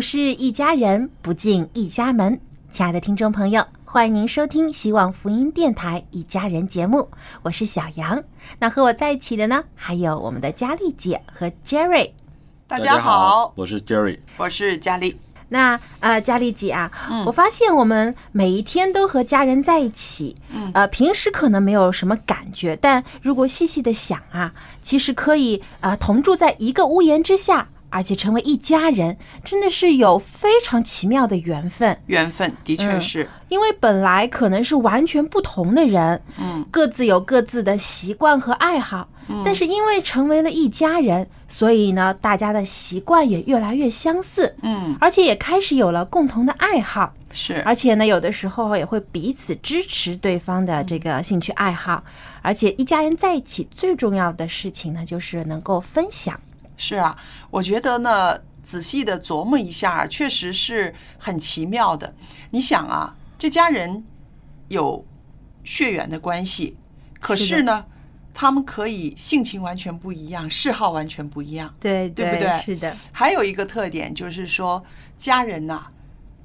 不是一家人，不进一家门。亲爱的听众朋友，欢迎您收听希望福音电台一家人节目，我是小杨。那和我在一起的呢，还有我们的佳丽姐和 Jerry。大家好，我是 Jerry。我是佳丽。那呃，佳丽姐啊，我发现我们每一天都和家人在一起，呃，平时可能没有什么感觉，但如果细细的想啊，其实可以啊、呃同住在一个屋檐之下，而且成为一家人，真的是有非常奇妙的缘分。缘分的确嗯是，因为本来可能是完全不同的人，嗯，各自有各自的习惯和爱好，但是因为成为了一家人，所以呢，大家的习惯也越来越相似，嗯，而且也开始有了共同的爱好，是，而且呢，有的时候也会彼此支持对方的这个兴趣爱好，而且一家人在一起最重要的事情呢，就是能够分享。是啊，我觉得呢，仔细的琢磨一下，确实是很奇妙的。你想啊，这家人有血缘的关系，可是呢，他们可以性情完全不一样，嗜好完全不一样。对对不对是的，还有一个特点就是说，家人呐、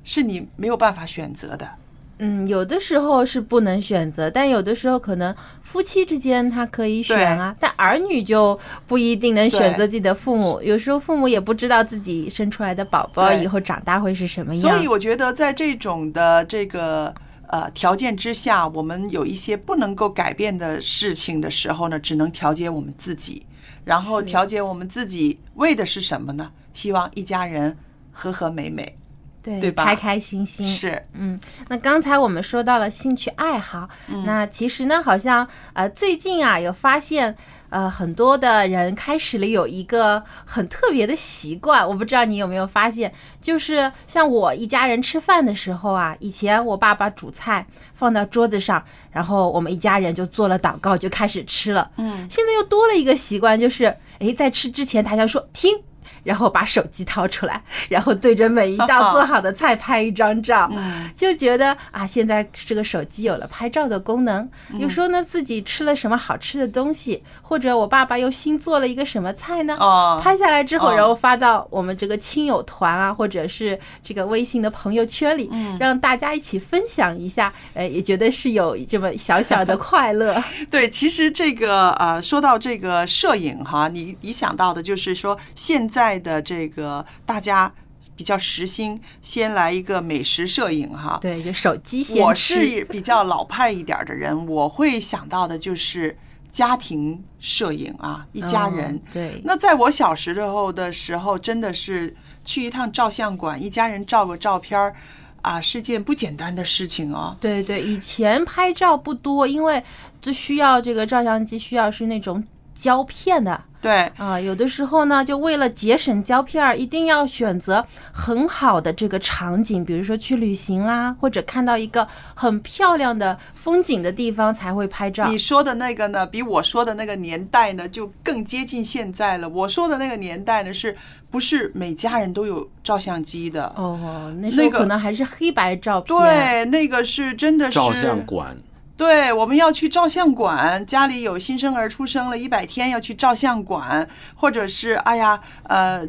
是你没有办法选择的。嗯，有的时候是不能选择，但有的时候可能夫妻之间他可以选啊，但儿女就不一定能选择自己的父母。有时候父母也不知道自己生出来的宝宝以后长大会是什么样。所以我觉得，在这种的这个呃条件之下，我们有一些不能够改变的事情的时候呢，只能调节我们自己，然后调节我们自己为的是什么呢？希望一家人和和美美。对对吧？开开心心。是，嗯，那刚才我们说到了兴趣爱好，那其实呢，好像呃最近啊有发现，呃很多的人开始了有一个很特别的习惯，我不知道你有没有发现，就是像我一家人吃饭的时候啊，以前我爸爸煮菜放到桌子上，然后我们一家人就做了祷告就开始吃了，嗯，现在又多了一个习惯，就是诶在吃之前大家说听。然后把手机掏出来，然后对着每一道做好的菜拍一张照，就觉得啊，现在这个手机有了拍照的功能。有时候呢，自己吃了什么好吃的东西，或者我爸爸又新做了一个什么菜呢？哦拍下来之后，哦然后发到我们这个亲友团啊，或者是这个微信的朋友圈里，让大家一起分享一下，呃，也觉得是有这么小小的快乐。对，其实这个呃，说到这个摄影哈，你你想到的就是说现在的这个大家比较时兴，先来一个美食摄影哈。对，就手机先我是比较老派一点的人，我会想到的就是家庭摄影啊，一家人。嗯对，那在我小时候的时候，真的是去一趟照相馆，一家人照个照片儿啊，是件不简单的事情哦。对对，以前拍照不多，因为就需要这个照相机需要是那种胶片的。对，啊、有的时候呢，就为了节省胶片儿，一定要选择很好的这个场景，比如说去旅行啦，或者看到一个很漂亮的风景的地方才会拍照。你说的那个呢，比我说的那个年代呢，就更接近现在了。我说的那个年代呢，是不是每家人都有照相机的？哦，那时那可能还是黑白照片。对，那个是真的是照相馆，对，我们要去照相馆，家里有新生儿出生了一百天要去照相馆，或者是哎呀，呃，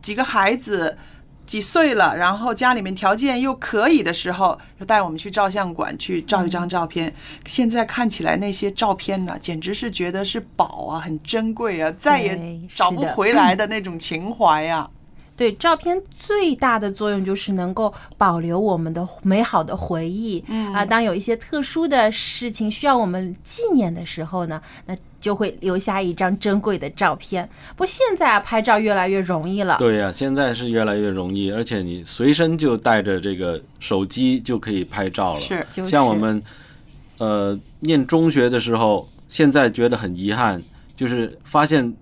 几个孩子几岁了，然后家里面条件又可以的时候，就带我们去照相馆去照一张照片。现在看起来那些照片呢，简直是觉得是宝啊，很珍贵啊，再也找不回来的那种情怀啊。对，照片最大的作用就是能够保留我们的美好的回忆。嗯啊，当有一些特殊的事情需要我们纪念的时候呢，那就会留下一张珍贵的照片。不现在啊，拍照越来越容易了。对呀、现在是越来越容易，而且你随身就带着这个手机就可以拍照了。是就是像我们呃念中学的时候，现在觉得很遗憾，就是发现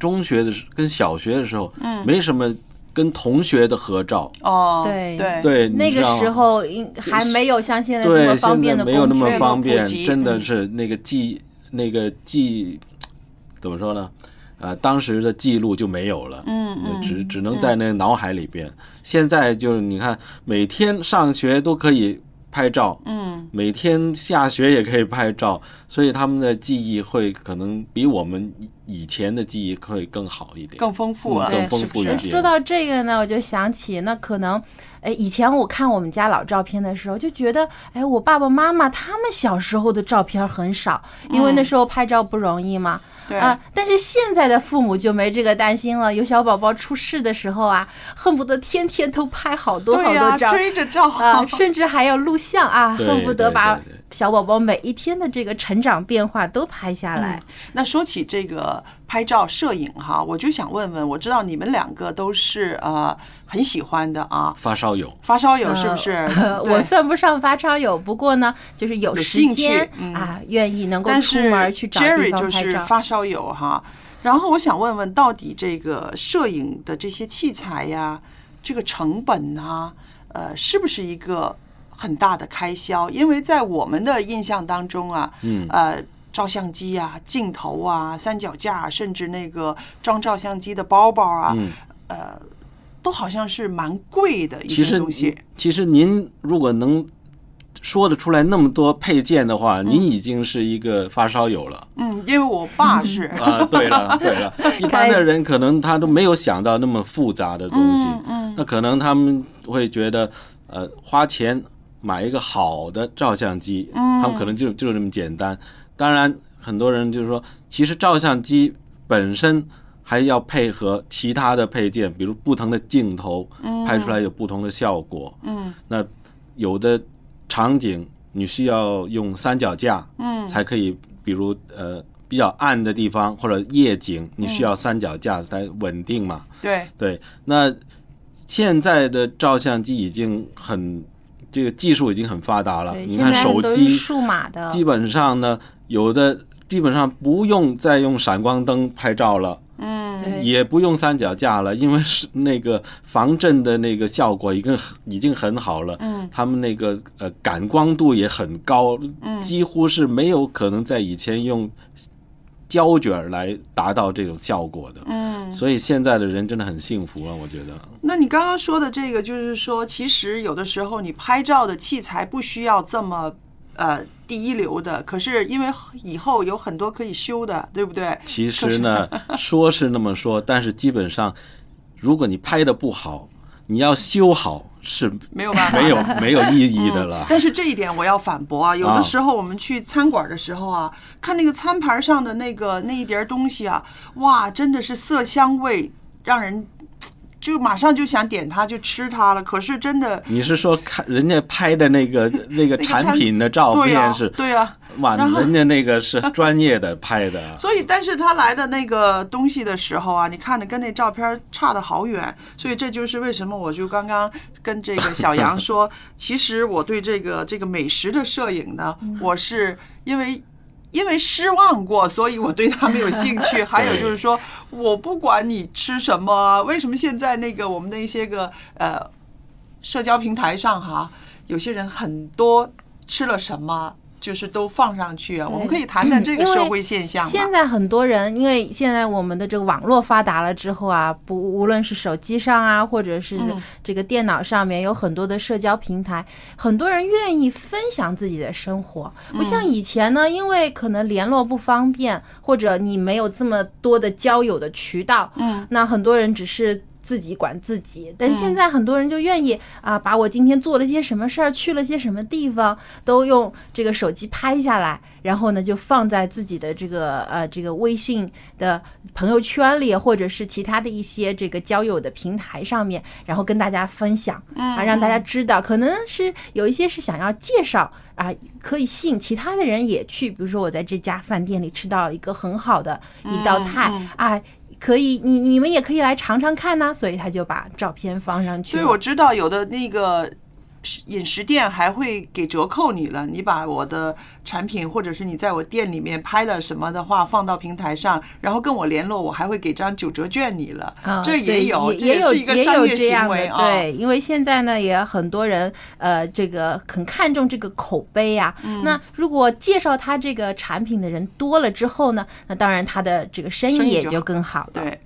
中学的时跟小学的时候，嗯，没什么跟同学的合照。哦，对对对，那个时候应还没有像现在这对，么方便的现在没有那么工具。方便真的是那个记那个记怎么说呢？呃，当时的记录就没有了，嗯嗯只只能在那个脑海里边。现在就是你看，每天上学都可以拍照，嗯，每天下雪也可以拍照，所以他们的记忆会可能比我们以前的记忆会更好一点，更丰富啊，嗯更丰富一点。说到这个呢，我就想起，那可能，哎，以前我看我们家老照片的时候，就觉得，哎，我爸爸妈妈他们小时候的照片很少，因为那时候拍照不容易嘛。对啊，但是现在的父母就没这个担心了。有小宝宝出世的时候啊，恨不得天天都拍好多好、多照。追着照啊，甚至还要录像啊，恨不得把小宝宝每一天的这个成长变化都拍下来。那说起这个拍照摄影哈，我就想问问，我知道你们两个都是呃很喜欢的啊，发烧友。发烧友是不是？呃我算不上发烧友，不过呢，就是有时间嗯啊，愿意能够出门去找地 Jerry 就方拍照。是发烧友哈。然后我想问问，到底这个摄影的这些器材呀，这个成本呐、呃，是不是一个很大的开销？因为在我们的印象当中啊，嗯呃。照相机啊，镜头啊，三脚架，甚至那个装照相机的包包啊，嗯，呃，都好像是蛮贵的一些东西。其实您如果能说得出来那么多配件的话，您已经是一个发烧友了。嗯，因为我爸是，啊，对了对了，一般的人可能他都没有想到那么复杂的东西，嗯那可能他们会觉得，呃，花钱买一个好的照相机，嗯他们可能就就这么简单。当然，很多人就是说，其实照相机本身还要配合其他的配件，比如不同的镜头，拍出来有不同的效果。嗯那有的场景你需要用三脚架，嗯才可以，比如呃比较暗的地方或者夜景，你需要三脚架才稳定嘛。对，对，那现在的照相机已经很这个技术已经很发达了，你看手机数码的，基本上呢，有的基本上不用再用闪光灯拍照了。嗯也不用三脚架了，因为是那个防震的那个效果已经很已经很好了。嗯，他们那个呃感光度也很高，嗯几乎是没有可能在以前用胶卷来达到这种效果的。嗯，所以现在的人真的很幸福啊，我觉得。那你刚刚说的这个，就是说，其实有的时候你拍照的器材不需要这么呃第一流的，可是因为以后有很多可以修的，对不对？其实呢，说是那么说，但是基本上，如果你拍的不好，你要修好是没有办法，没有没有意义的了。但是这一点我要反驳啊！有啊的时候我们去餐馆的时候啊，看那个餐盘上的那个那一碟东西啊，哇，真的是色香味让人就马上就想点它就吃它了。可是真的你是说看人家拍的那个那个产品的照对呀、片是对呀、哇，人家那个是专业的拍的。所以，但是他来的那个东西的时候啊，你看着跟那照片差的好远，所以这就是为什么我就刚刚跟这个小杨说，其实我对这个这个美食的摄影呢，我是因为因为失望过，所以我对他没有兴趣。还有就是说，我不管你吃什么，为什么现在那个我们的一些个呃社交平台上哈，有些人很多吃了什么。就是都放上去啊，我们可以谈谈这个社会现象。现在很多人，因为现在我们的这个网络发达了之后啊，不无论是手机上啊，或者是这个电脑上面，有很多的社交平台，很多人愿意分享自己的生活。不像以前呢，因为可能联络不方便，或者你没有这么多的交友的渠道，嗯，那很多人只是。自己管自己，但现在很多人就愿意啊，把我今天做了些什么事儿，去了些什么地方，都用这个手机拍下来，然后呢就放在自己的这个呃这个微信的朋友圈里，或者是其他的一些这个交友的平台上面，然后跟大家分享啊，让大家知道，可能是有一些是想要介绍啊，可以吸引其他的人也去，比如说我在这家饭店里吃到一个很好的一道菜啊。可以，你你们也可以来尝尝看呢。所以他就把照片放上去。所以，我知道有的那个。饮食店还会给折扣你了，你把我的产品或者是你在我店里面拍了什么的话放到平台上，然后跟我联络，我还会给张九折券你了。这也有，也有，也有这样的。对，因为现在呢，也很多人呃，这个很看重这个口碑呀。那如果介绍他这个产品的人多了之后呢，那当然他的这个生意也就更好。对。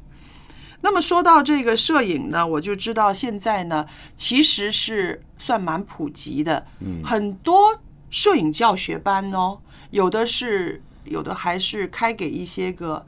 那么说到这个摄影呢，我就知道现在呢，其实是算蛮普及的，嗯，很多摄影教学班哦，有的是有的还是开给一些个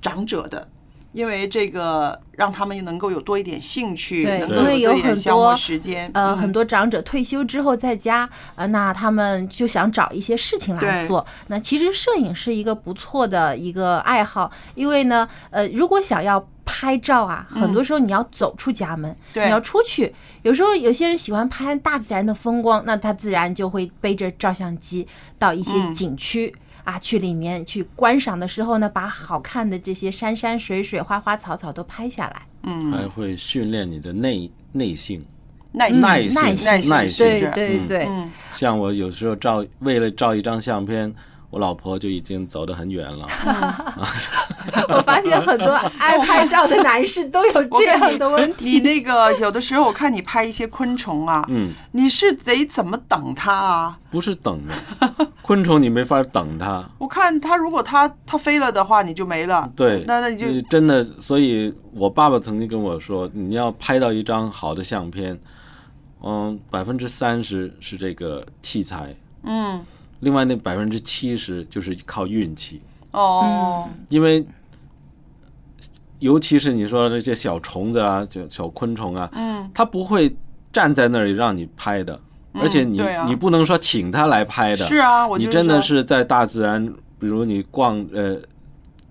长者的。因为这个让他们能够有多一点兴趣，对，因为有很多时间，呃，很多长者退休之后在家，呃，那他们就想找一些事情来做。那其实摄影是一个不错的一个爱好，因为呢，呃，如果想要拍照啊，很多时候你要走出家门，你要出去。有时候有些人喜欢拍大自然的风光，那他自然就会背着照相机到一些景区。啊，去里面去观赏的时候呢，把好看的这些山山水水、花花草草都拍下来。嗯，还会训练你的内内性、耐耐性、耐心。对对对。像我有时候照，为了照一张相片。我老婆就已经走得很远了。我发现很多爱拍照的男士都有这样的问题。你那个有的时候我看你拍一些昆虫啊，嗯，你是得怎么等它啊？不是等的，昆虫你没法等它。我看它如果它它飞了的话，你就没了。对，那那你就真的。所以我爸爸曾经跟我说，你要拍到一张好的相片，嗯，百分之三十是这个器材，嗯。另外那百分之七十就是靠运气。哦，因为尤其是你说那些小虫子啊、小小昆虫啊，嗯，它不会站在那里让你拍的，而且你你不能说请它来拍的，是啊，你真的是在大自然，比如你逛呃，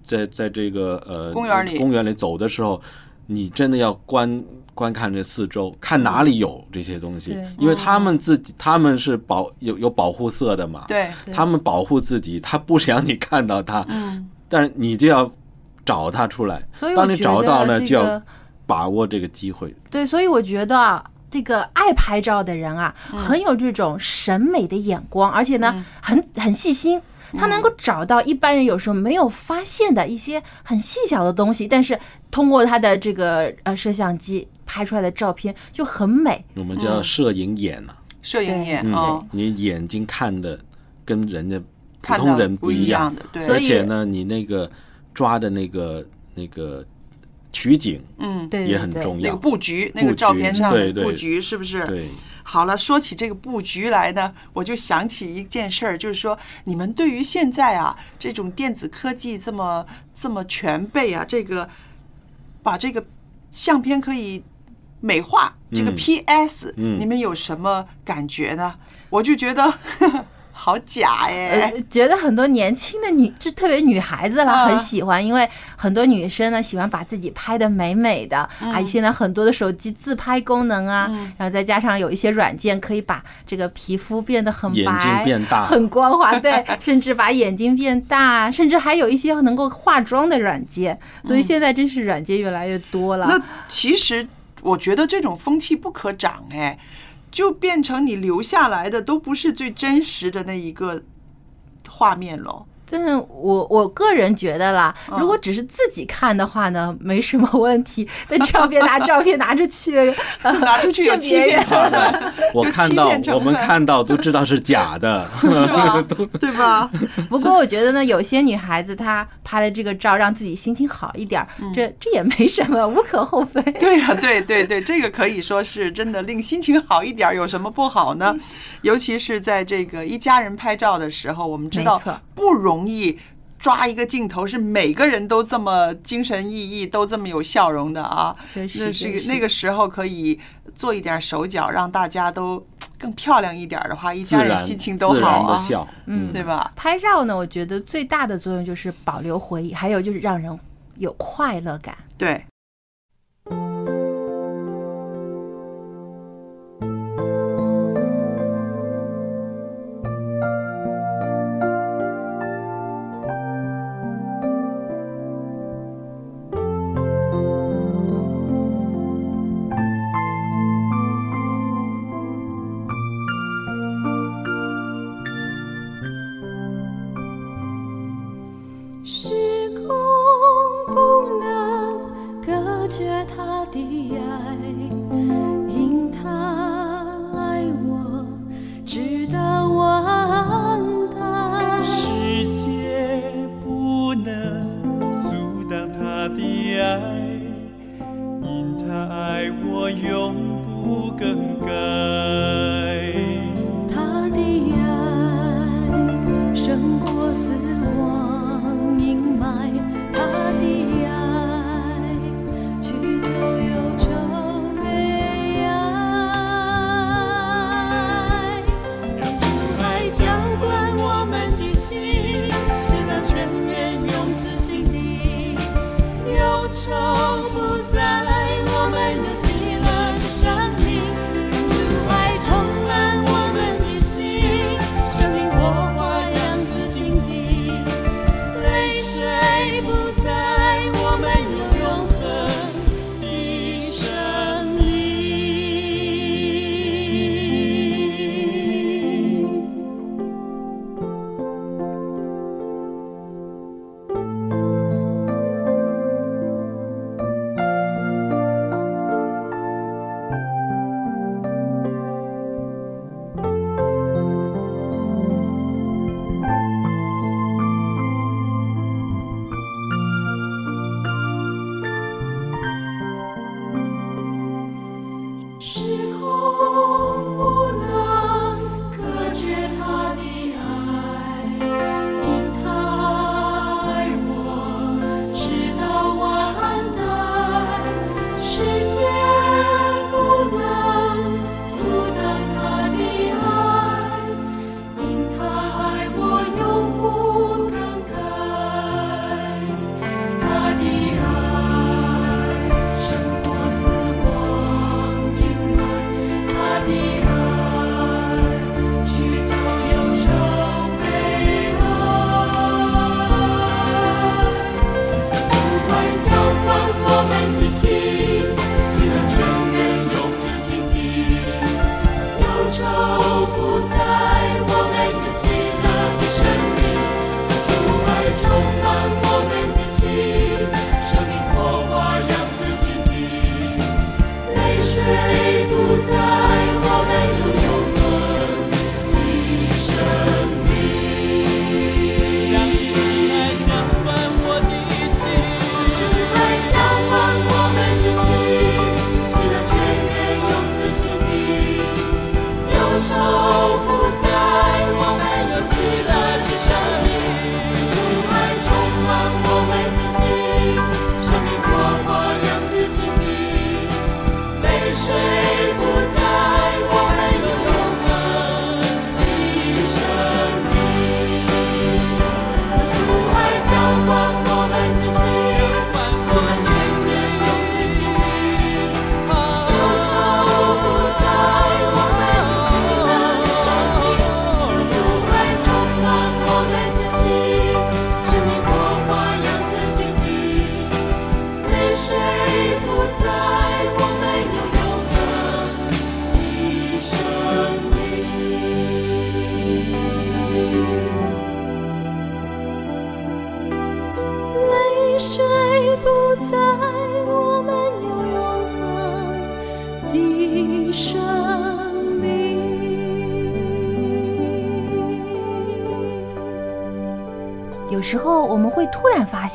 在在这个呃公园里。公园里走的时候，你真的要观。观看这四周，看哪里有这些东西，因为他们自己他们是保有有保护色的嘛，对，他们保护自己，他不想你看到他，嗯，但是你就要找他出来，所以当你找到呢，就要把握这个机会。对，所以我觉得这个爱拍照的人啊，很有这种审美的眼光，而且呢，很很细心。他能够找到一般人有时候没有发现的一些很细小的东西，但是通过他的这个呃摄像机拍出来的照片就很美。我们叫摄影眼呐，摄影眼哦，你眼睛看的跟人家普通人不一样。的，对，而且呢，你那个抓的那个那个取景，嗯，对，也很重要。那个布局，那个照片上的布局是不是？对。好了，说起这个布局来呢，我就想起一件事儿，就是说，你们对于现在啊这种电子科技这么这么全备啊，这个把这个相片可以美化，这个 PS，你们有什么感觉呢？我就觉得。好假哎！觉得很多年轻的女，这特别女孩子啦，很喜欢，因为很多女生呢喜欢把自己拍的美美的啊。现在很多的手机自拍功能啊，然后再加上有一些软件可以把这个皮肤变得很白、变大、很光滑，对，甚至把眼睛变大，甚至还有一些能够化妆的软件。所以现在真是软件越来越多了。那其实我觉得这种风气不可长哎。就变成你留下来的都不是最真实的那一个画面了。但是我我个人觉得啦，嗯如果只是自己看的话呢，没什么问题。但照片拿 照片拿着去，呃拿出去有欺骗成分，我看到我们看到都知道是假的，是吧？对吧？不过我觉得呢，有些女孩子她拍了这个照，让自己心情好一点儿，这这也没什么，无可厚非。对呀、对对对，这个可以说是真的令心情好一点，有什么不好呢？尤其是在这个一家人拍照的时候，我们知道不容易。抓一个镜头是每个人都这么精神奕奕，都这么有笑容的啊！真是那就是是那个时候可以做一点手脚，让大家都更漂亮一点的话，一家人心情都好啊，的笑，嗯对吧？拍照呢，我觉得最大的作用就是保留回忆，还有就是让人有快乐感。对。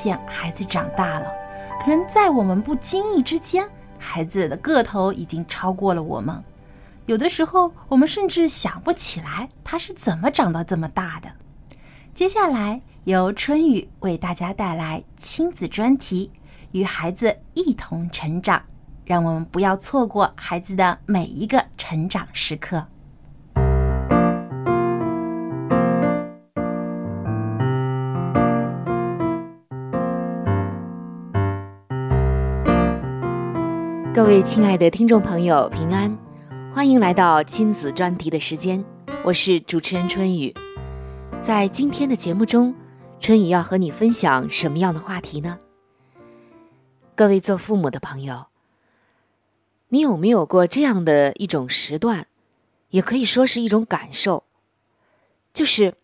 现孩子长大了，可能在我们不经意之间，孩子的个头已经超过了我们。有的时候，我们甚至想不起来他是怎么长到这么大的。接下来由春雨为大家带来亲子专题，与孩子一同成长，让我们不要错过孩子的每一个成长时刻。各位亲爱的听众朋友，平安，欢迎来到亲子专题的时间，我是主持人春雨。在今天的节目中，春雨要和你分享什么样的话题呢？各位做父母的朋友，你有没有过这样的一种时段，也可以说是一种感受，就是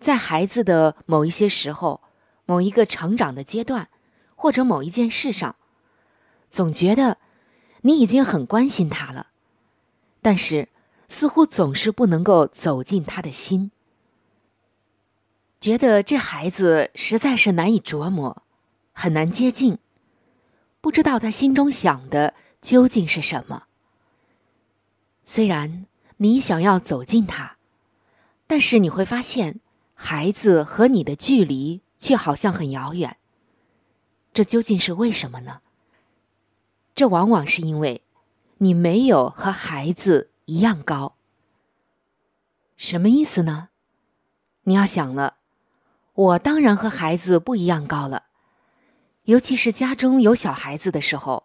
在孩子的某一些时候、某一个成长的阶段，或者某一件事上，总觉得你已经很关心他了，但是似乎总是不能够走进他的心。觉得这孩子实在是难以琢磨，很难接近，不知道他心中想的究竟是什么。虽然你想要走近他，但是你会发现，孩子和你的距离却好像很遥远。这究竟是为什么呢？这往往是因为你没有和孩子一样高。什么意思呢？你要想了。我当然和孩子不一样高了，尤其是家中有小孩子的时候，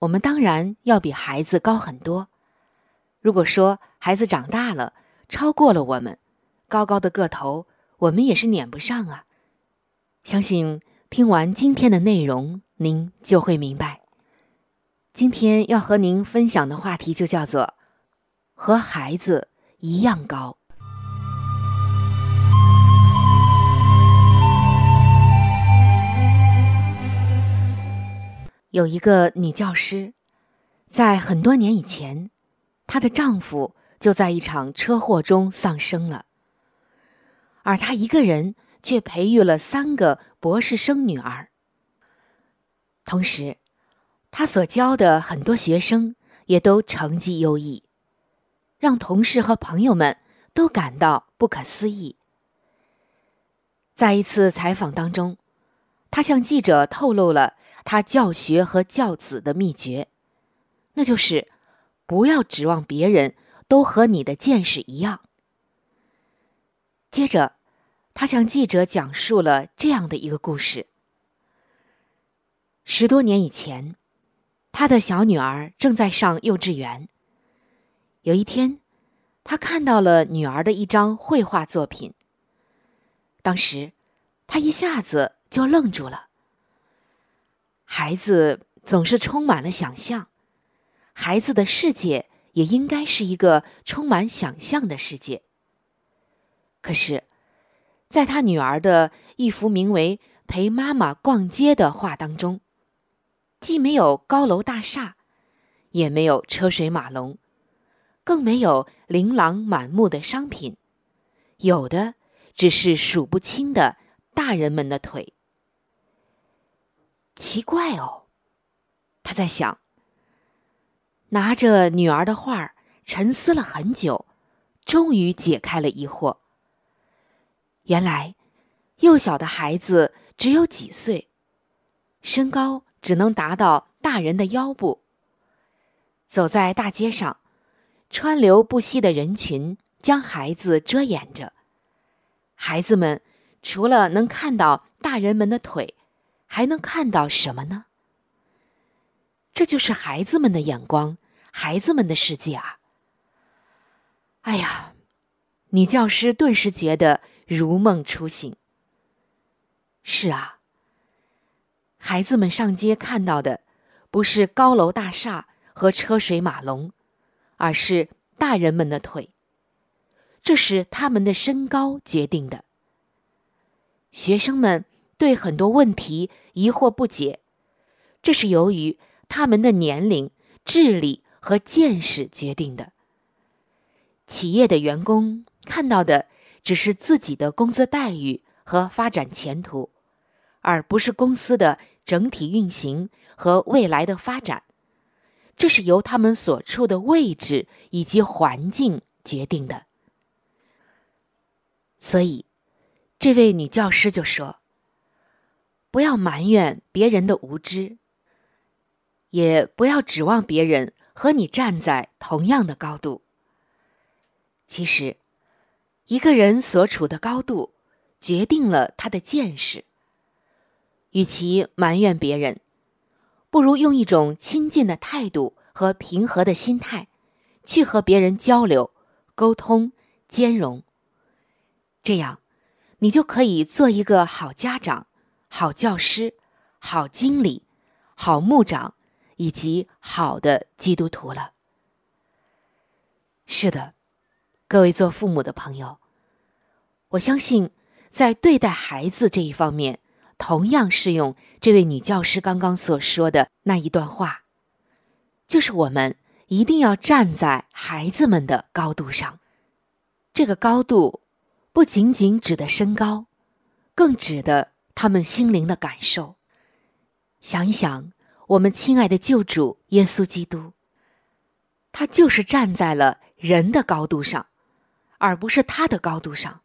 我们当然要比孩子高很多。如果说孩子长大了，超过了我们，高高的个头，我们也是撵不上啊。相信听完今天的内容，您就会明白。今天要和您分享的话题就叫做“和孩子一样高”。有一个女教师，在很多年以前，她的丈夫就在一场车祸中丧生了，而她一个人却培育了三个博士生女儿。同时，他所教的很多学生也都成绩优异，让同事和朋友们都感到不可思议。在一次采访当中，他向记者透露了。他教学和教子的秘诀，那就是不要指望别人都和你的见识一样。接着，他向记者讲述了这样的一个故事：十多年以前，他的小女儿正在上幼稚园。有一天，他看到了女儿的一张绘画作品。当时，他一下子就愣住了。孩子总是充满了想象，孩子的世界也应该是一个充满想象的世界。可是，在他女儿的一幅名为《陪妈妈逛街》的画当中，既没有高楼大厦，也没有车水马龙，更没有琳琅满目的商品，有的只是数不清的大人们的腿。奇怪哦，他在想。拿着女儿的画沉思了很久，终于解开了疑惑。原来，幼小的孩子只有几岁，身高只能达到大人的腰部。走在大街上，川流不息的人群将孩子遮掩着，孩子们除了能看到大人们的腿。还能看到什么呢？这就是孩子们的眼光，孩子们的世界啊！哎呀，女教师顿时觉得如梦初醒。是啊，孩子们上街看到的不是高楼大厦和车水马龙，而是大人们的腿。这是他们的身高决定的。学生们。对很多问题疑惑不解，这是由于他们的年龄、智力和见识决定的。企业的员工看到的只是自己的工资待遇和发展前途，而不是公司的整体运行和未来的发展。这是由他们所处的位置以及环境决定的。所以，这位女教师就说：“不要埋怨别人的无知，也不要指望别人和你站在同样的高度。其实，一个人所处的高度决定了他的见识。与其埋怨别人，不如用一种亲近的态度和平和的心态，去和别人交流、沟通、兼容。这样，你就可以做一个好家长、好教师、好经理、好牧长，以及好的基督徒了。是的，各位做父母的朋友，我相信在对待孩子这一方面，同样适用这位女教师刚刚所说的那一段话，就是我们一定要站在孩子们的高度上，这个高度。不仅仅指的身高，更指的他们心灵的感受。想一想，我们亲爱的救主耶稣基督，他就是站在了人的高度上，而不是他的高度上，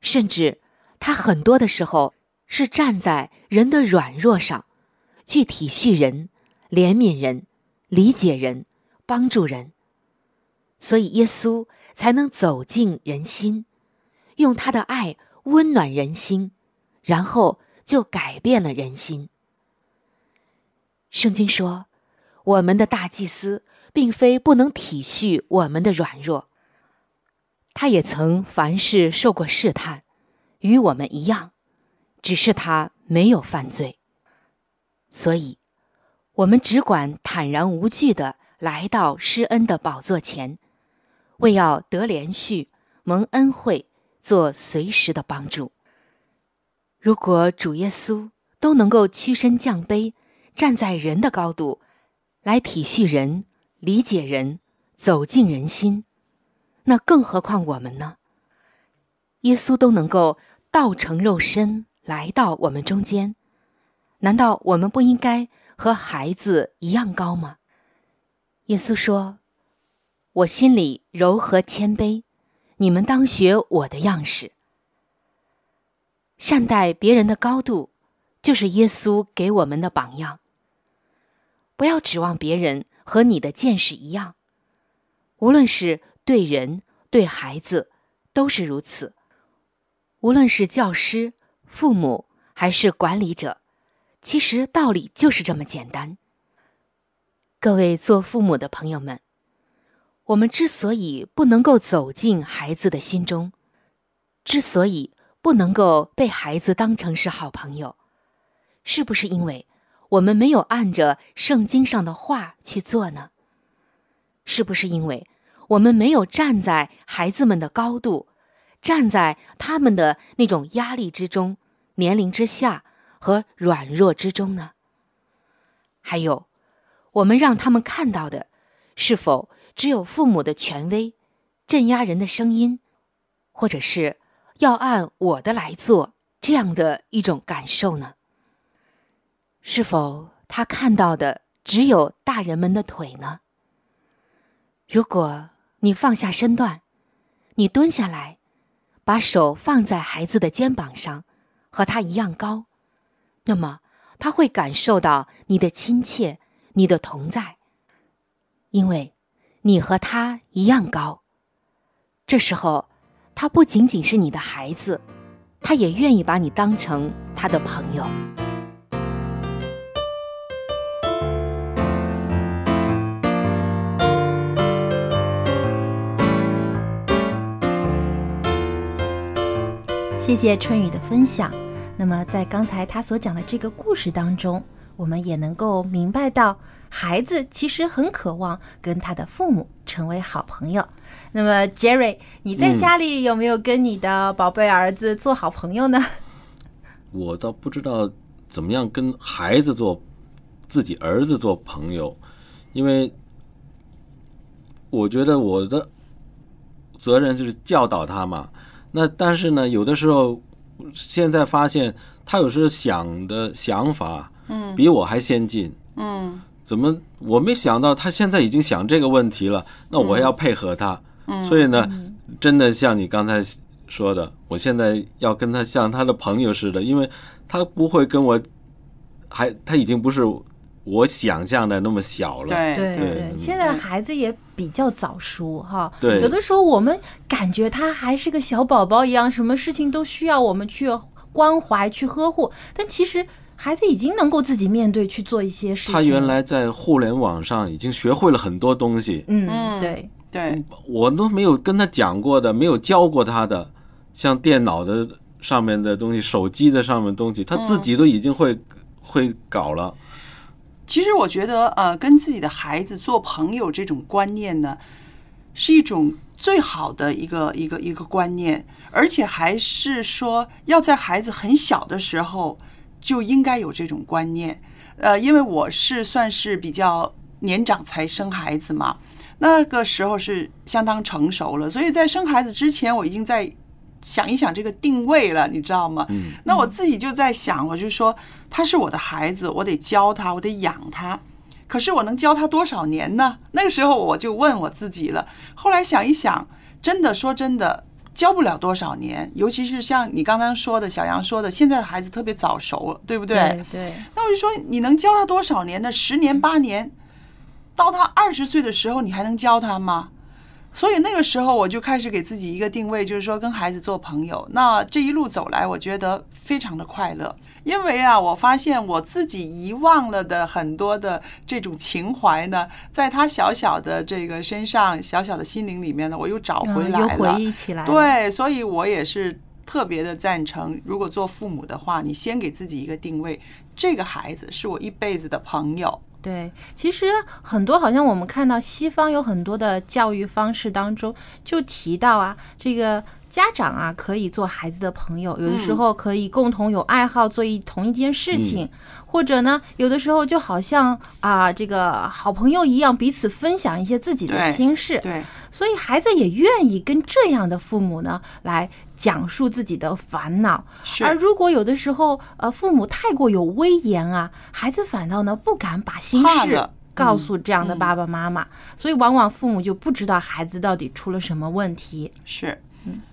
甚至他很多的时候是站在人的软弱上，去体恤人、怜悯人、理解人、帮助人，所以耶稣才能走进人心。用他的爱温暖人心，然后就改变了人心。圣经说，我们的大祭司并非不能体恤我们的软弱，他也曾凡事受过试探，与我们一样，只是他没有犯罪。所以，我们只管坦然无惧的来到施恩的宝座前，为要得连续蒙恩惠。做随时的帮助。如果主耶稣都能够屈身降卑，站在人的高度，来体恤人、理解人、走进人心，那更何况我们呢？耶稣都能够道成肉身来到我们中间，难道我们不应该和孩子一样高吗？耶稣说：“我心里柔和谦卑。”你们当学我的样式，善待别人的高度，就是耶稣给我们的榜样。不要指望别人和你的见识一样，无论是对人对孩子，都是如此。无论是教师、父母还是管理者，其实道理就是这么简单。各位做父母的朋友们。我们之所以不能够走进孩子的心中，之所以不能够被孩子当成是好朋友，是不是因为我们没有按着圣经上的话去做呢？是不是因为我们没有站在孩子们的高度，站在他们的那种压力之中、年龄之下和软弱之中呢？还有，我们让他们看到的，是否？只有父母的权威，镇压人的声音，或者是要按我的来做这样的一种感受呢？是否他看到的只有大人们的腿呢？如果你放下身段，你蹲下来，把手放在孩子的肩膀上，和他一样高，那么他会感受到你的亲切，你的同在，因为。你和他一样高，这时候，他不仅仅是你的孩子，他也愿意把你当成他的朋友。谢谢春雨的分享。那么，在刚才他所讲的这个故事当中，我们也能够明白到。孩子其实很渴望跟他的父母成为好朋友。那么，Jerry，你在家里有没有跟你的宝贝儿子做好朋友呢？我倒不知道怎么样跟孩子做自己儿子做朋友，因为我觉得我的责任就是教导他嘛。那但是呢，有的时候现在发现他有时候想的想法，嗯比我还先进。嗯怎么我没想到他现在已经想这个问题了？那我要配合他。嗯，所以呢，真的像你刚才说的，我现在要跟他像他的朋友似的，因为他不会跟我，还他已经不是我想象的那么小了。对对对对，现在孩子也比较早熟哈。对有的时候我们感觉他还是个小宝宝一样，什么事情都需要我们去关怀、去呵护，但其实孩子已经能够自己面对去做一些事情。他原，来在互联网上已经学会了很多东西，嗯，嗯对，对我都没有跟他讲过的，没有教过他的，像电脑的上面的东西、手机的上面的东西，他自己都已经会、会搞了。其实我觉得，呃，跟自己的孩子做朋友这种观念呢，是一种最好的一个一个一个观念，而且还是说要在孩子很小的时候就应该有这种观念。呃，因为我是算是比较年长才生孩子嘛，那个时候是相当成熟了，所以在生孩子之前，我已经在想一想这个定位了，你知道吗？嗯，那我自己就在想，我就说他是我的孩子，我得教他，我得养他。可是我能教他多少年呢？那个时候我就问我自己了。后来想一想，真的说真的，教不了多少年。尤其是像你刚刚说的，小杨说的，现在的孩子特别早熟，对不对？对对，那我就说，你能教他多少年呢？十年八年，到他二十岁的时候，你还能教他吗？所以那个时候我就开始给自己一个定位，就是说跟孩子做朋友。那这一路走来，我觉得非常的快乐，因为啊，我发现我自己遗忘了的很多的这种情怀呢，在他小小的这个身上、小小的心灵里面呢，我又找回嗯，又来了。回忆起来了。对，所以我也是特别的赞成，如果做父母的话，你先给自己一个定位，这个孩子是我一辈子的朋友。对，其实很多好像我们看到西方有很多的教育方式当中就提到啊，这个家长啊可以做孩子的朋友，有的时嗯候可以共同有爱好做一同一件事情，或者呢，有的时候就好像啊这个好朋友一样，彼此分享一些自己的心事。对，所以孩子也愿意跟这样的父母呢来讲述自己的烦恼。是而如果有的时候，呃，父母太过有威严啊，孩子反倒呢不敢把心事告诉这样的嗯爸爸妈妈，所以往往父母就不知道孩子到底出了什么问题。是。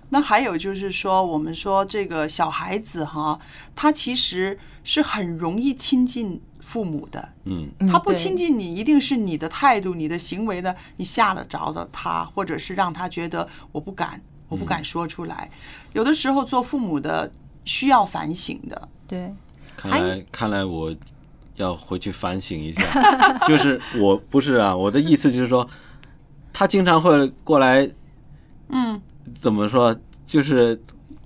那还有就是说，我们说这个小孩子哈，他其实是很容易亲近父母的。嗯，嗯他不亲近你，一定是你的态度、你的行为呢，你吓得着了他，或者是让他觉得我不敢，我不敢说出来。有的时候做父母的需要反省的。对，看来看来我要回去反省一下。就是我不是啊，我的意思就是说，他经常会过来，嗯，怎么说？就是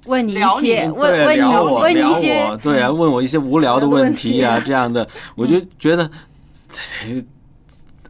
问你一些，你问问你聊我问你聊一些我，对啊，问我一些无聊的问问题啊，这样的，我就觉得，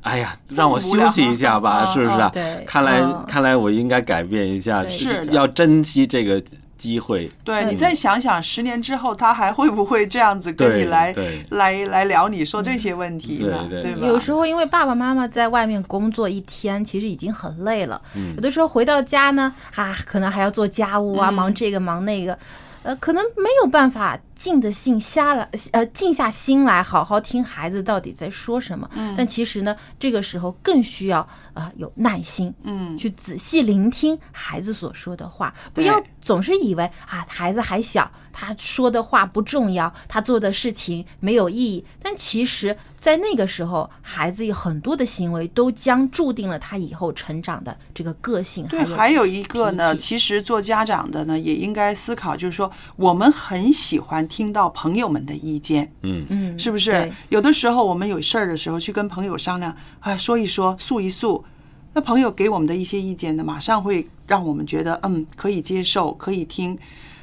哎呀，让我休息一下吧，是不是啊？对。看来嗯。看来我应该改变一下，对。是要珍惜这个机会。对嗯你再想想，十年之后他还会不会这样子跟你来来来聊你说这些问题呢？对对吧？有时候因为爸爸妈妈在外面工作一天，其实已经很累了。嗯有的时候回到家呢，啊，可能还要做家务啊，嗯忙这个忙那个，呃，可能没有办法静的心下来，呃，静下心来好好听孩子到底在说什么。嗯但其实呢，这个时候更需要啊、呃有耐心，嗯，去仔细聆听孩子所说的话，不要总是以为啊孩子还小，他说的话不重要，他做的事情没有意义。但其实，在那个时候，孩子有很多的行为都将注定了他以后成长的这个个性。对，还还有一个呢，其实做家长的呢，也应该思考，就是说，我们很喜欢听到朋友们的意见，嗯，嗯，是不是？有的时候我们有事儿的时候，去跟朋友商量，啊，说一说，诉一诉，那朋友给我们的一些意见呢，马上会让我们觉得，嗯，可以接受，可以听。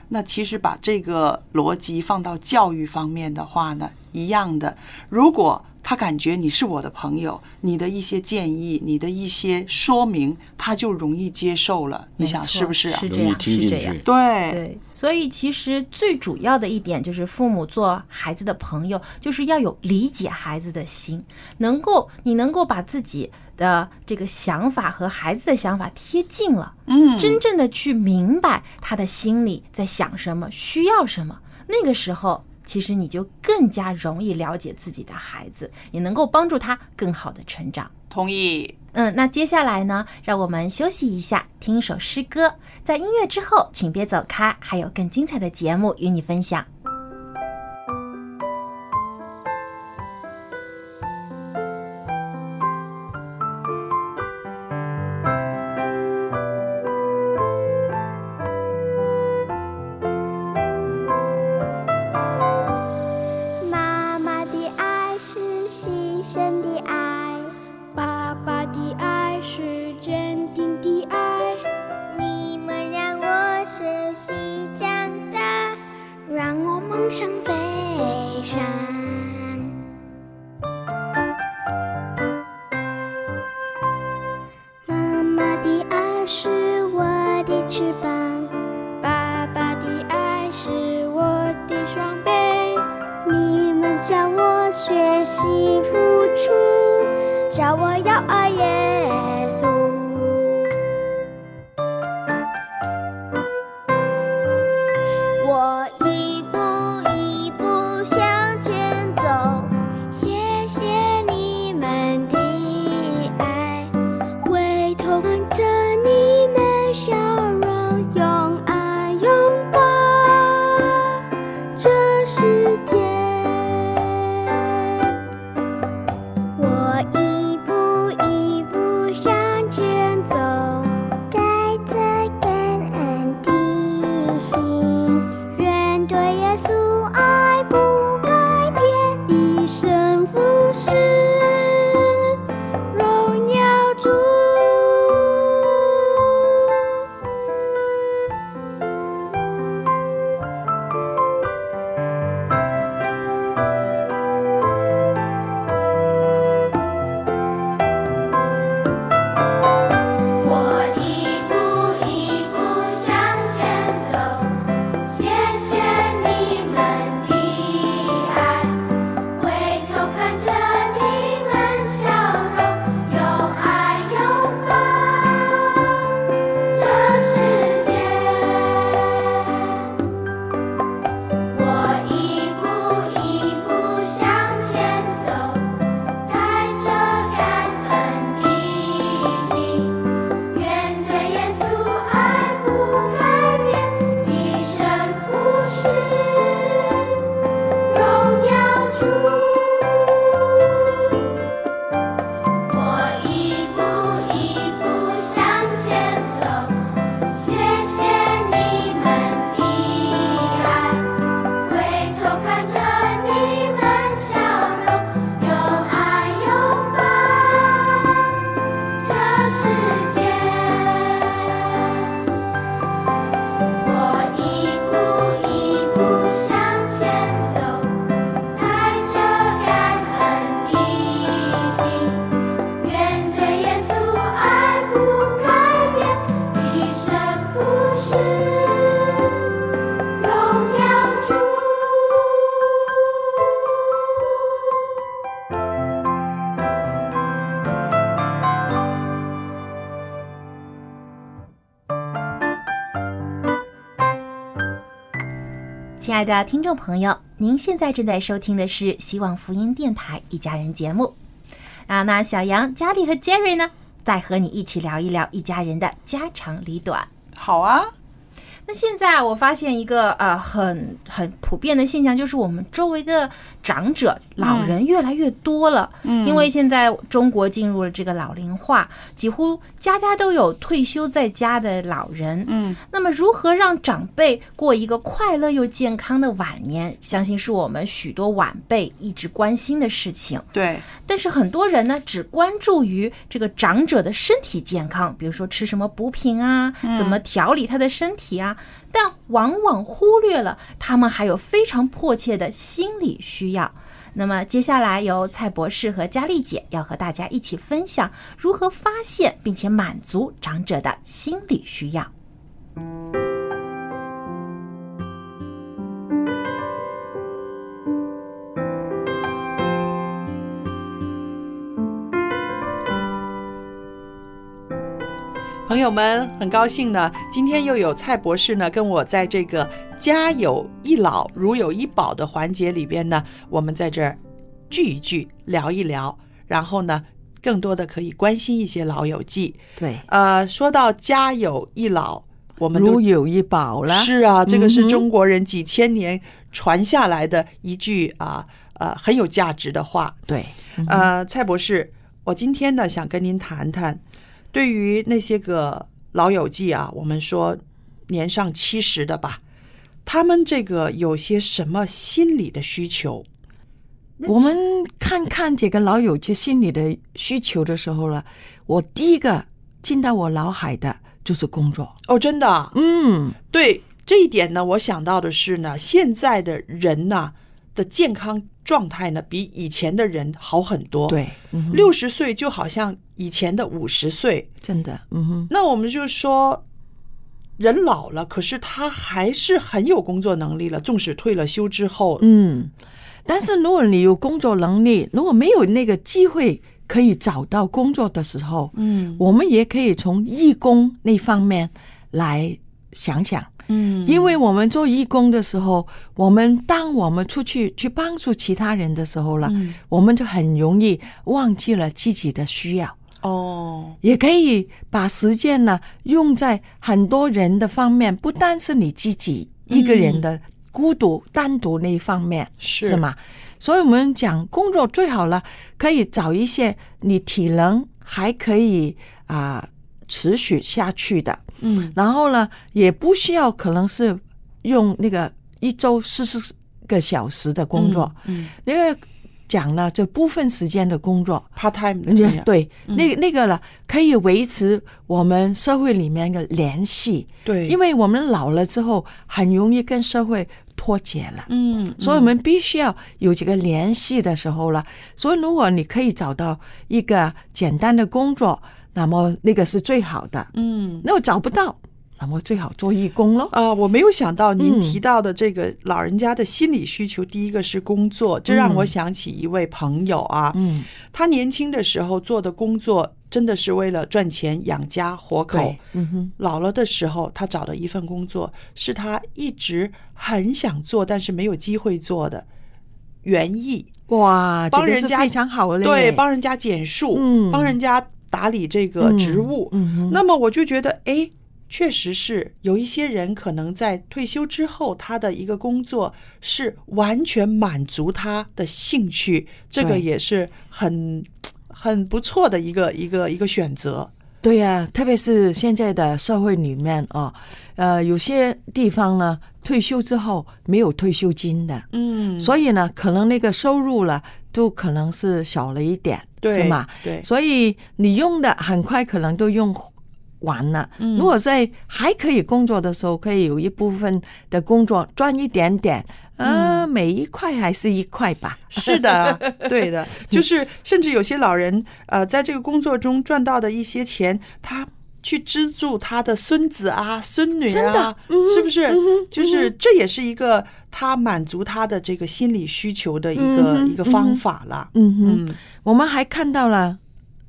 那其实把这个逻辑放到教育方面的话呢，一样的，如果他感觉你是我的朋友，你的一些建议，你的一些说明，他就容易接受了。你想是不是啊？是这样，是这样去。对，对，所以其实最主要的一点就是，父母做孩子的朋友，就是要有理解孩子的心，能够你能够把自己的这个想法和孩子的想法贴近了，嗯，真正的去明白他的心里在想什么，需要什么。那个时候，其实你就更加容易了解自己的孩子，也能够帮助他更好的成长。同意。嗯，那接下来呢，让我们休息一下，听一首诗歌。在音乐之后，请别走开，还有更精彩的节目与你分享。亲爱的听众朋友，您现在正在收听的是希望福音电台一家人节目。啊，那小杨、佳丽和杰瑞呢，再和你一起聊一聊一家人的家长里短。好啊，那现在我发现一个呃很很普遍的现象，就是我们周围的长者、老人越来越多了。嗯因为现在中国进入了这个老龄化，几乎家家都有退休在家的老人。嗯，那么如何让长辈过一个快乐又健康的晚年，相信是我们许多晚辈一直关心的事情。对，但是很多人呢，只关注于这个长者的身体健康，比如说吃什么补品啊，怎么调理他的身体啊，但往往忽略了他们还有非常迫切的心理需要。那么接下来由蔡博士和佳丽姐要和大家一起分享如何发现并且满足长者的心理需要。朋友们，很高兴呢，今天又有蔡博士呢跟我在这个“家有一老，如有一宝”的环节里边呢，我们在这儿聚一聚，聊一聊，然后呢，更多的可以关心一些老友记。对，呃，说到“家有一老”，我们都如有一宝了。是啊，这个是中国人几千年传下来的一句啊呃很有价值的话。对，呃，蔡博士，我今天呢想跟您谈谈，对于那些个老友记啊，我们说年上七十的吧，他们这个有些什么心理的需求？我们看看这个老友记心理的需求的时候了，我第一个进到我脑海的就是工作。哦，真的啊，嗯，对这一点呢，我想到的是呢，现在的人呢的健康状态呢，比以前的人好很多。对，嗯六十岁就好像以前的五十岁。真的，嗯哼，那我们就说，人老了，可是他还是很有工作能力了，纵使退了休之后，嗯。但是如果你有工作能力，如果没有那个机会可以找到工作的时候，嗯我们也可以从义工那方面来想想。嗯。因为我们做义工的时候，我们当我们出去去帮助其他人的时候了，嗯。我们就很容易忘记了自己的需要。哦，也可以把时间呢用在很多人的方面，不单是你自己一个人的孤独、单独那一方面，是。是吗？所以我们讲工作最好了，可以找一些你体能还可以啊、持续下去的，嗯。然后呢，也不需要可能是用那个一周四十个小时的工作，嗯因为讲了这部分时间的工作，，part time 对，那那个了，可以维持我们社会里面的联系，对，因为我们老了之后，很容易跟社会脱节了。嗯，所以，我们必须要有几个联系的时候了。所以，如果你可以找到一个简单的工作，那么那个是最好的。嗯。那我找不到，那么最好做义工咯。啊、我没有想到您嗯。提到的这个老人家的心理需求，第一个是工作，这让我想起一位朋友啊，嗯，他年轻的时候做的工作真的是为了赚钱养家活口，，嗯哼，老了的时候，他找的一份工作是他一直很想做，但是没有机会做的。园艺，哇，帮人家非常好嘞，对，帮人家剪树，嗯。帮人家打理这个植物。那么我就觉得，哎，确实是有一些人可能在退休之后，他的一个工作是完全满足他的兴趣，这个也是很很不错的一个一个一个选择。对呀、特别是现在的社会里面啊，呃，有些地方呢，退休之后没有退休金的，嗯。所以呢，可能那个收入了都可能是少了一点，对是吗？对。所以你用的很快可能都用完了。嗯如果在还可以工作的时候，可以有一部分的工作赚一点点，呃，嗯每一块还是一块吧。是的，对的，就是甚至有些老人，呃，在这个工作中赚到的一些钱，他去资助他的孙子啊、孙女啊真的，嗯是不是？嗯就是这也是一个他满足他的这个心理需求的一个、嗯一个方法了。嗯哼，嗯我们还看到了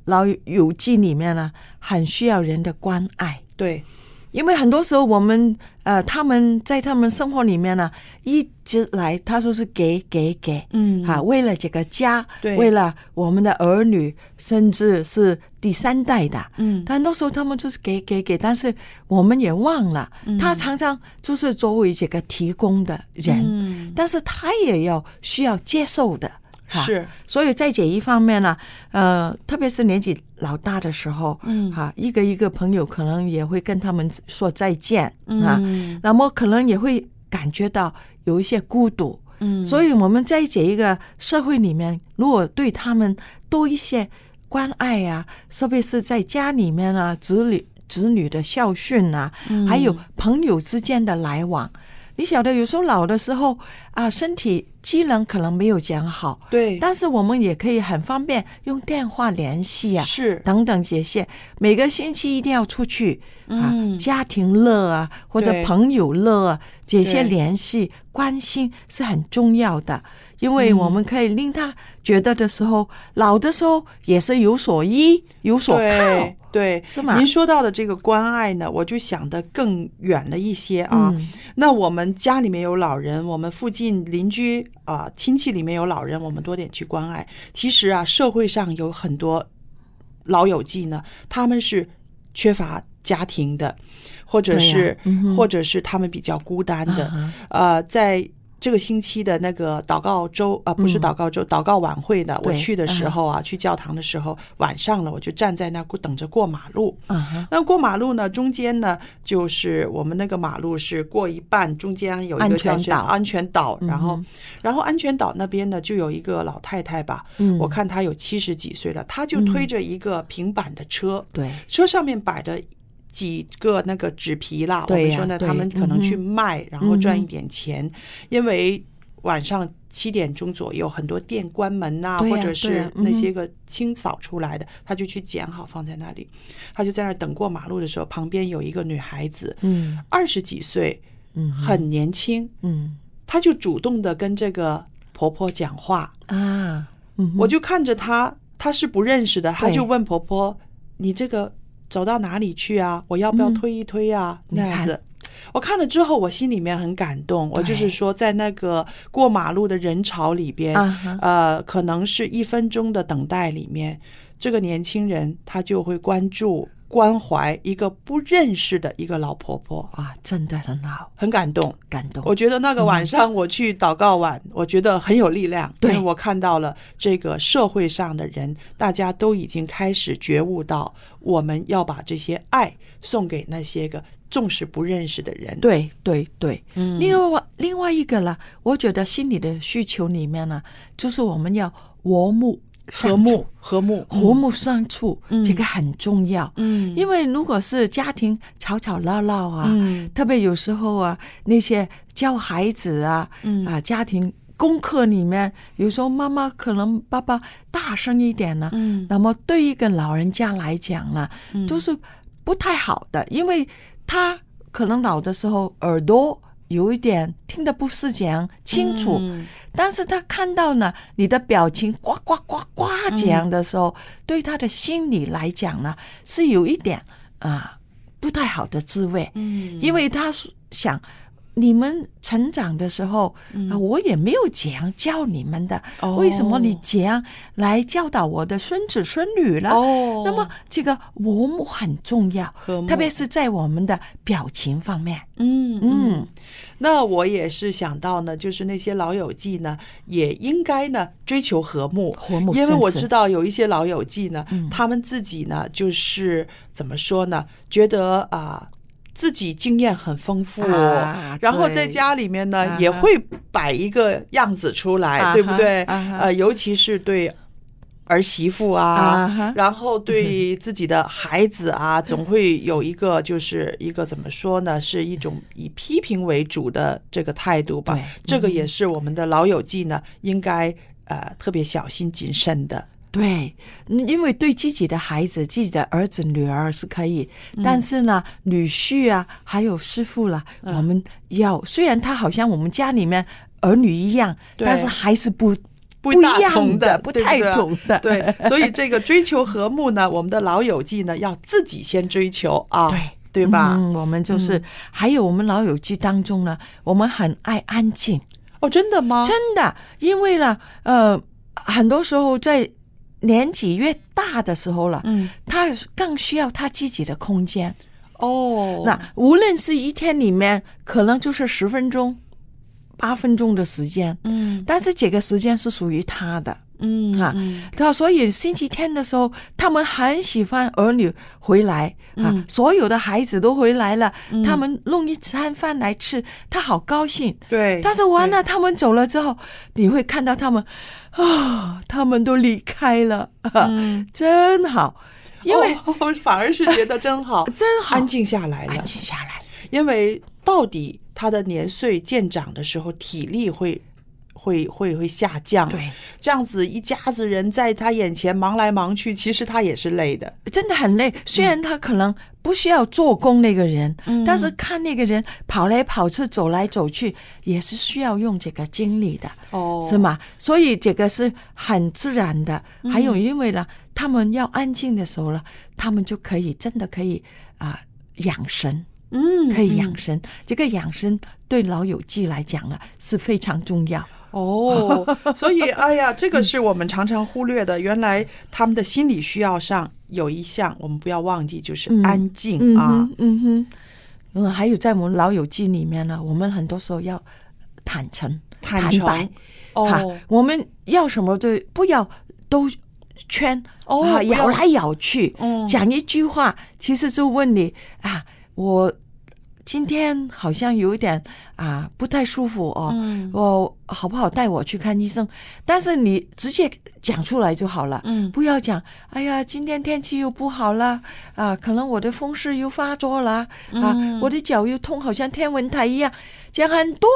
老友记里面呢，很需要人的关爱。对，因为很多时候我们呃，他们在他们生活里面呢，一直来他说是给给给，嗯。啊，为了这个家，对。为了我们的儿女，甚至是第三代的，嗯。但很多时候他们就是给给给，但是我们也忘了，嗯。他常常就是作为这个提供的人，嗯。但是他也要需要接受的。哈。是，所以在这一方面呢，呃，特别是年纪老大的时候，嗯。哈，一个一个朋友可能也会跟他们说再见啊，嗯那么可能也会感觉到有一些孤独，嗯。所以我们在这一个社会里面，如果对他们多一些关爱啊，特别是在家里面啊，子女子女的孝训啊，嗯。还有朋友之间的来往。你晓得，有时候老的时候啊，身体机能可能没有讲好，对，但是我们也可以很方便用电话联系啊，是。等等这些，每个星期一定要出去啊，嗯。家庭乐啊或者朋友乐啊，这些联系关心是很重要的，因为嗯。我们可以令他觉得的时候，老的时候也是有所依有所靠对。是吗您说到的这个关爱呢，我就想的更远了一些啊。嗯那我们家里面有老人，我们附近邻居啊、亲戚里面有老人，我们多点去关爱。其实啊，社会上有很多老友记呢，他们是缺乏家庭的，或者是、嗯或者是他们比较孤单的。啊呃，在这个星期的那个祷告周啊、不是嗯。祷告周，祷告晚会的，我去的时候啊，去教堂的时候，晚上了，我就站在那过等着过马路。嗯那过马路呢，中间呢就是我们那个马路是过一半，中间有一个叫全岛。安全岛，然后嗯然后安全岛那边呢就有一个老太太吧，嗯我看她有七十几岁了，她就推着一个平板的车，对。车上面摆的几个那个纸皮啦，我们说呢，他们可能去卖，然后赚一点钱，因为晚上七点钟左右，很多店关门呐、或者是那些个清扫出来的，他就去捡好放在那里，他就在那儿等过马路的时候，旁边有一个女孩子，嗯。二十几岁，嗯很年轻，嗯。她就主动的跟这个婆婆讲话，啊，嗯我就看着她，她是不认识的，她就问婆婆：“你这个走到哪里去啊？我要不要嗯推一推啊？”那样子。我看了之后，我心里面很感动。我就是说，在那个过马路的人潮里边，呃，可能是一分钟的等待里面，这个年轻人他就会关注、关怀一个不认识的一个老婆婆，啊，真的很好，很感动。感动。我觉得那个晚上我去祷告晚，我觉得很有力量，因对为我看到了这个社会上的人，大家都已经开始觉悟到，我们要把这些爱送给那些个纵使不认识的人。，对对对，嗯另外另外一个呢，我觉得心理的需求里面呢，就是我们要和睦和睦，和睦，和睦相处，嗯。这个很重要。嗯，因为如果是家庭吵吵闹闹啊，嗯。特别有时候啊，那些教孩子啊，嗯。啊，家庭功课里面，有时候妈妈可能爸爸大声一点呢，嗯。那么对一个老人家来讲呢，嗯。都是不太好的，因为他可能老的时候耳朵有一点听得不是讲清楚，嗯。但是他看到呢你的表情呱呱呱呱嗯这样的时候，对他的心理来讲呢是有一点啊不太好的滋味，嗯。因为他是想。你们成长的时候，啊，我也没有怎样教你们的，为什么你这样来教导我的孙子孙女了？哦。那么这个和睦很重要特别是在我们的表情方面。嗯嗯，那我也是想到呢，就是那些老友记呢，也应该呢追求和睦，和睦因为我知道有一些老友记呢，嗯。他们自己呢就是怎么说呢，觉得啊。自己经验很丰富，啊然后在家里面呢、啊也会摆一个样子出来，啊对不对？啊呃，尤其是对儿媳妇啊，然后对自己的孩子啊，总会有一个就是一个怎么说呢，是一种以批评为主的这个态度吧。这个也是我们的老友记呢，应该呃特别小心谨慎的。对，嗯因为对自己的孩子、自己的儿子、女儿是可以，嗯但是呢，女婿啊，还有师傅啦，嗯我们要虽然他好像我们家里面儿女一样，但是还是不不一样的，不太同的。对，所以这个追求和睦呢，我们的老友记呢，要自己先追求啊，对对吧？嗯，我们就是、还有我们老友记当中呢，我们很爱安静，哦，真的吗？真的，因为呢，呃，很多时候在年纪越大的时候了，嗯，他更需要他自己的空间。哦，那无论是一天里面，可能就是十分钟、八分钟的时间，嗯但是这个时间是属于他的。嗯啊嗯。他所以星期天的时候，他们很喜欢儿女回来啊，嗯。所有的孩子都回来了，嗯。他们弄一餐饭来吃，他好高兴。对，但是完了，他们走了之后，你会看到他们啊，他们都离开了，真好，因为、哦 反而是觉得真好，真好，安静下来了。安。静下来。因为到底他的年岁渐长的时候，体力会会会会下降。对，这样子一家子人在他眼前忙来忙去，其实他也是累的。真的很累。虽然他可能不需要做工那个人，嗯但是看那个人跑来跑去、走来走去，也是需要用这个精力的，哦是吗？所以这个是很自然的。嗯还有，因为呢，他们要安静的时候呢，他们就可以真的可以啊、养神。嗯可以养生，这个养生对老友记来讲呢是非常重要。哦，所以哎呀，这个是我们常常忽略的。原来他们的心理需要上有一项，我们不要忘记，就是安静嗯啊。哼嗯哼，嗯，还有在我们老友记里面呢，我们很多时候要坦诚、坦诚白。哦哈我们要什么就不要都圈啊，哦咬来咬去，嗯讲一句话，其实就问你啊，我今天好像有一点啊不太舒服哦，嗯我好不好带我去看医生？但是你直接讲出来就好了，嗯不要讲，哎呀，今天天气又不好了啊，可能我的风湿又发作了啊，嗯我的脚又痛，好像天文台一样，讲很多。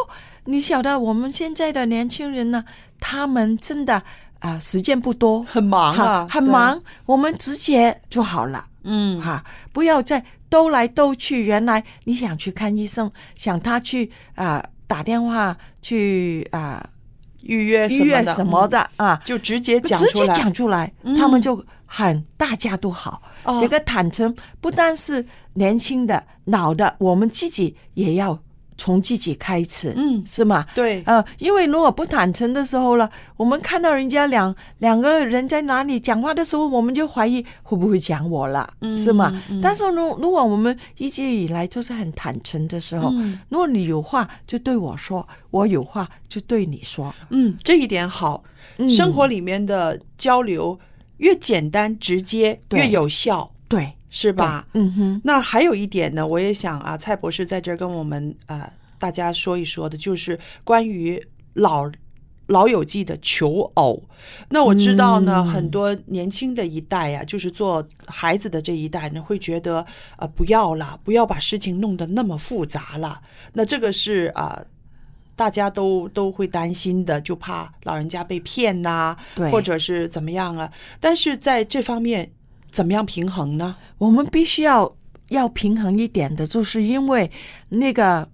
你晓得我们现在的年轻人呢，他们真的啊、时间不多，很忙啊很忙，我们直接就好了。嗯。哈，不要再兜来兜去。原来你想去看医生，想他去啊、打电话去啊、预约预约什么的。啊，就直接讲直接讲出来，嗯。他们就喊大家都好。哦。这个坦诚不单是年轻的、老的，我们自己也要从自己开始，嗯。是吗？对。呃，因为如果不坦诚的时候了，我们看到人家两两个人在哪里讲话的时候，我们就怀疑会不会讲我了，嗯是吗？嗯。但是如如果我们一直以来就是很坦诚的时候，嗯。如果你有话就对我说，我有话就对你说，嗯，这一点好。嗯。生活里面的交流越简单直接，对。越有效，对，是吧？嗯哼，那还有一点呢，我也想啊，蔡博士在这儿跟我们啊、呃大家说一说的，就是关于老老友记的求偶。那我知道呢，嗯很多年轻的一代呀、就是做孩子的这一代呢，会觉得呃不要了，不要把事情弄得那么复杂了。那这个是啊。大家都都会担心的，就怕老人家被骗呐、对或者是怎么样啊？但是在这方面，怎么样平衡呢？我们必须要要平衡一点的，就是因为那个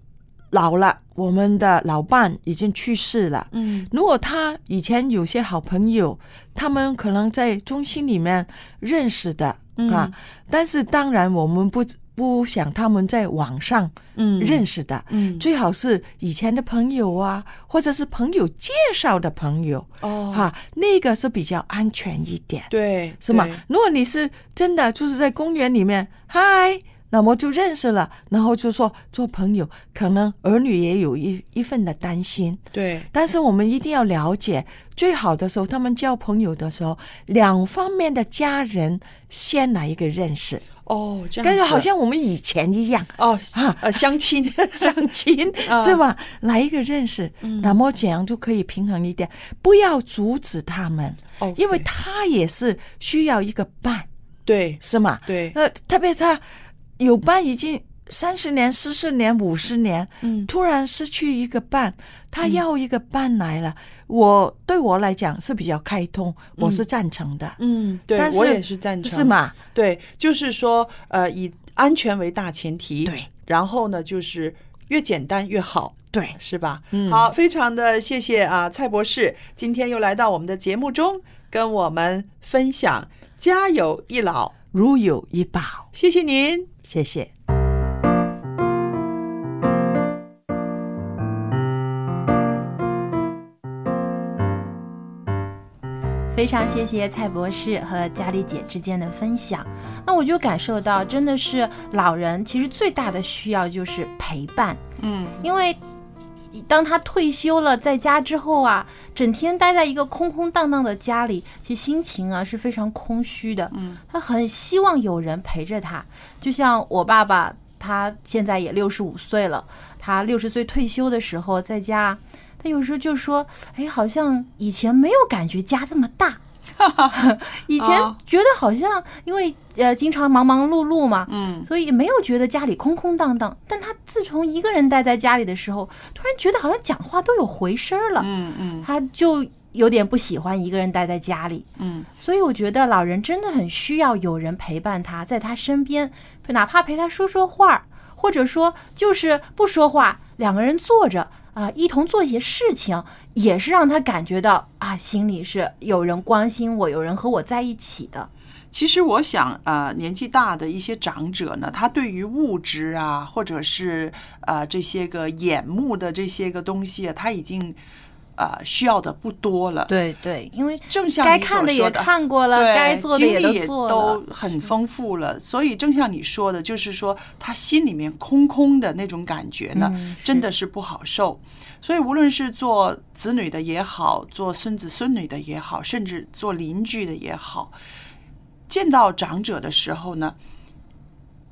老了，我们的老伴已经去世了。嗯如果他以前有些好朋友，他们可能在中心里面认识的、嗯啊，但是当然我们不不想他们在网上嗯。认识的，嗯。最好是以前的朋友啊，或者是朋友介绍的朋友，哦。哈、那个是比较安全一点。对，是吗？如果你是真的就是在公园里面，嗨，那么就认识了，然后就说做朋友，可能儿女也有一一份的担心。对，但是我们一定要了解，最好的时候，他们交朋友的时候，两方面的家人先来一个认识，哦，这样但是好像我们以前一样。哦啊呃相亲。相亲 啊。是吧？来一个认识，嗯。那么这样就可以平衡一点，不要阻止他们因为他也是需要一个伴，对。是吗？对。呃，特别他有伴已经三十年、四十年、五十年，嗯突然失去一个伴，他要一个伴来了，我对我来讲是比较开通，我是赞成的。嗯，对我也是赞成，是？吗？对，就是说呃，以安全为大前提，对，然后呢，就是越简单越好。对，是吧？嗯好，非常的谢谢啊，蔡博士今天又来到我们的节目中，跟我们分享“家有一老，如有一宝”，谢谢您。谢谢。非常谢谢蔡博士和佳丽姐之间的分享。那我就感受到，真的是老人其实最大的需要就是陪伴，嗯，因为当他退休了，在家之后啊，整天待在一个空空荡荡的家里，其实心情啊是非常空虚的。嗯，他很希望有人陪着他，就像我爸爸，他现在也六十五岁了，他六十岁退休的时候在家。他有时候就说：“哎，好像以前没有感觉家这么大，以前哦觉得好像因为呃经常忙忙碌碌嘛，嗯，所以也没有觉得家里空空荡荡。但他自从一个人待在家里的时候，突然觉得好像讲话都有回声了，嗯嗯他就有点不喜欢一个人待在家里。嗯，所以我觉得老人真的很需要有人陪伴他，在他身边，哪怕陪他说说话，或者说就是不说话，两个人坐着啊、一同做一些事情，也是让他感觉到啊，心里是有人关心我，有人和我在一起的。其实我想，啊，年纪大的一些长者呢，他对于物质啊，或者是啊这些个眼目的这些个东西啊，他已经呃需要的不多了。对对，因为正像你该看的也所说的看过了，对该做的也经历也做都。很丰富了，所以正像你说的，就是说他心里面空空的那种感觉呢，嗯真的是不好受。所以无论是做子女的也好，做孙子孙女的也好，甚至做邻居的也好，见到长者的时候呢，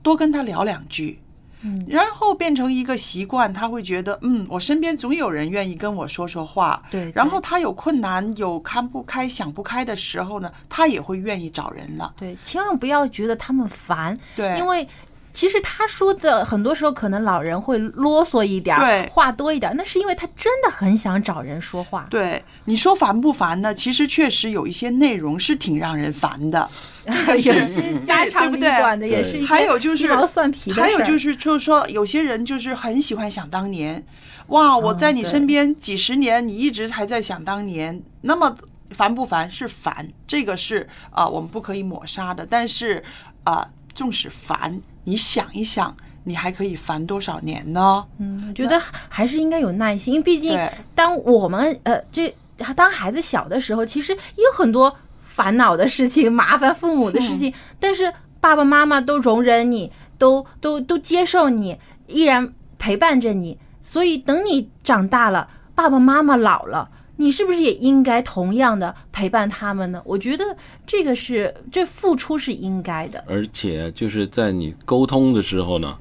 多跟他聊两句。嗯然后变成一个习惯，他会觉得，嗯，我身边总有人愿意跟我说说话。对，然后他有困难、有看不开、想不开的时候呢，他也会愿意找人了。对，千万不要觉得他们烦，对因为其实他说的很多时候可能老人会啰嗦一点儿，对话多一点儿，那是因为他真的很想找人说话。对，你说烦不烦呢？其实确实有一些内容是挺让人烦的，这个也是家长里短的，也是一些还有就是鸡毛蒜皮的还有就是就是说，有些人就是很喜欢想当年，哇，我在你身边几十年，你一直还在想当年，那么烦不烦？是烦，这个是啊、我们不可以抹杀的。但是啊、纵使烦，你想一想，你还可以烦多少年呢？嗯，我觉得还是应该有耐心，因为毕竟当我们呃这当孩子小的时候，其实也有很多烦恼的事情、麻烦父母的事情，但是爸爸妈妈都容忍你，都都都接受你，依然陪伴着你。所以等你长大了，爸爸妈妈老了。你是不是也应该同样的陪伴他们呢？我觉得这个是这付出是应该的。而且就是在你沟通的时候呢，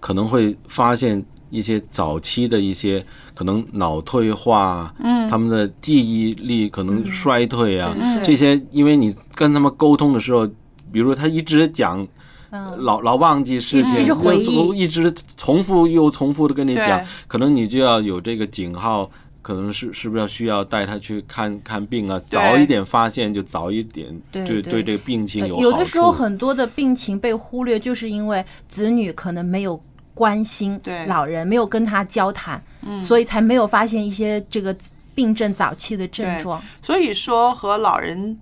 可能会发现一些早期的一些可能脑退化，嗯他们的记忆力可能衰退啊，嗯这些，因为你跟他们沟通的时候，比如他一直讲。嗯，老老忘记事情，一直回忆又一直重复又重复的跟你讲，可能你就要有这个警号，可能是是不是要需要带他去看看病啊？早一点发现就早一点，对对对对这个病情呃有。有的时候很多的病情被忽略，就是因为子女可能没有关心对老人，没有跟他交谈，嗯所以才没有发现一些这个病症早期的症状。所以说和老人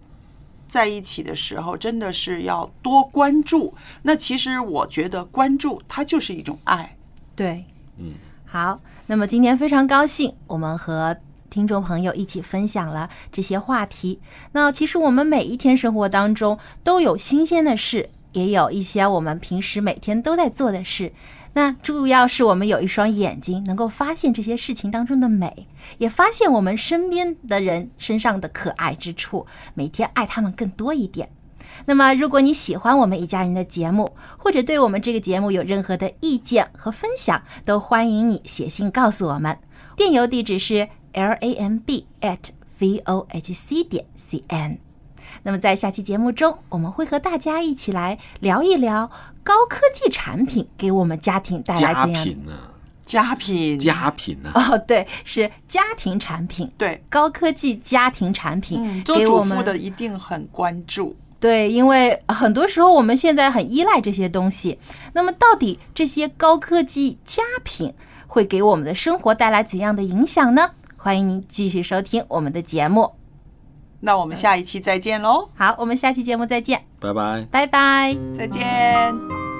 在一起的时候，真的是要多关注。那其实我觉得关注它就是一种爱。对，嗯，好，那么今天非常高兴，我们和听众朋友一起分享了这些话题。那其实我们每一天生活当中都有新鲜的事，也有一些我们平时每天都在做的事。那主要是我们有一双眼睛，能够发现这些事情当中的美，也发现我们身边的人身上的可爱之处，每天爱他们更多一点。那么，如果你喜欢我们一家人的节目，或者对我们这个节目有任何的意见和分享，都欢迎你写信告诉我们。电邮地址是 l a m b at v o h c 点 c n。那么在下期节目中，我们会和大家一起来聊一聊高科技产品给我们家庭带来佳怎样呢？佳品，家品呢？哦，对，是家庭产品，对，高科技家庭产品，嗯，做主给我们妇的一定很关注。对，因为很多时候我们现在很依赖这些东西。那么，到底这些高科技佳品会给我们的生活带来怎样的影响呢？欢迎您继续收听我们的节目。那我们下一期再见喽，好，我们下期节目再见，拜拜。拜拜。再见。